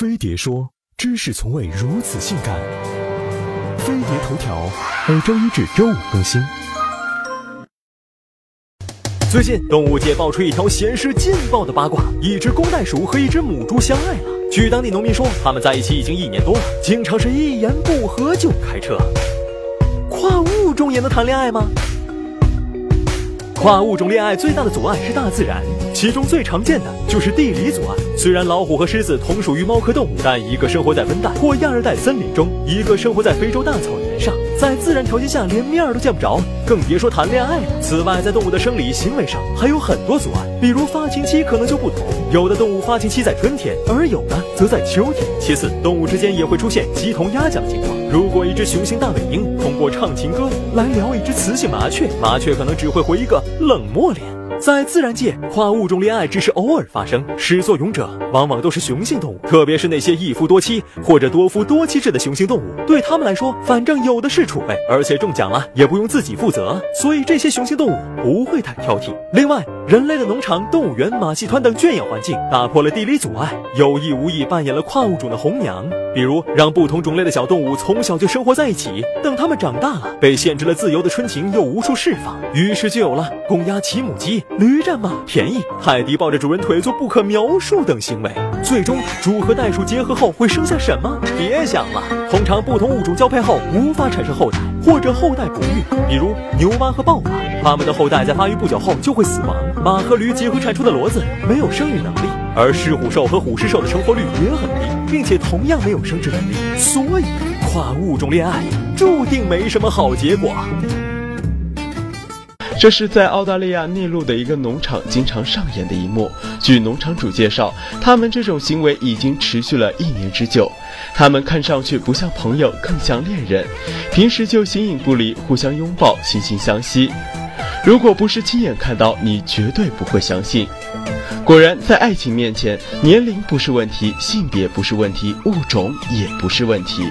飞碟说：“知识从未如此性感。”飞碟头条每周一至周五更新。最近，动物界爆出一条闲时劲爆的八卦：一只公袋鼠和一只母猪相爱了。据当地农民说，他们在一起已经一年多了，经常是一言不合就开车。跨物种也能谈恋爱吗？跨物种恋爱最大的阻碍是大自然，其中最常见的就是地理阻碍。虽然老虎和狮子同属于猫科动物，但一个生活在温带或亚热带森林中，一个生活在非洲大草原上，在自然条件下连面都见不着，更别说谈恋爱了。此外，在动物的生理行为上还有很多阻碍，比如发情期可能就不同，有的动物发情期在春天，而有的则在秋天。其次，动物之间也会出现鸡同鸭讲的情况。如果一只雄性大尾鹰通过唱情歌来撩一只雌性麻雀，麻雀可能只会回一个。冷漠脸，在自然界，跨物种恋爱只是偶尔发生，始作俑者往往都是雄性动物，特别是那些一夫多妻或者多夫多妻制的雄性动物，对他们来说，反正有的是储备，而且中奖了也不用自己负责，所以这些雄性动物不会太挑剔。另外，人类的农场、动物园、马戏团等圈养环境打破了地理阻碍，有意无意扮演了跨物种的红娘。比如，让不同种类的小动物从小就生活在一起，等它们长大了，被限制了自由的春情又无处释放，于是就有了公鸭骑母鸡、驴战马、便宜泰迪抱着主人腿做不可描述等行为。最终，猪和袋鼠结合后会生下什么？别想了。通常不同物种交配后无法产生后代，或者后代不育。比如牛蛙和豹蛙，它们的后代在发育不久后就会死亡。马和驴结合产出的骡子没有生育能力，而狮虎兽和虎狮兽的成活率也很低。并且同样没有生殖能力，所以跨物种恋爱注定没什么好结果。这是在澳大利亚内陆的一个农场经常上演的一幕。据农场主介绍，他们这种行为已经持续了一年之久。他们看上去不像朋友，更像恋人，平时就形影不离，互相拥抱，惺惺相惜。如果不是亲眼看到，你绝对不会相信。果然，在爱情面前，年龄不是问题，性别不是问题，物种也不是问题。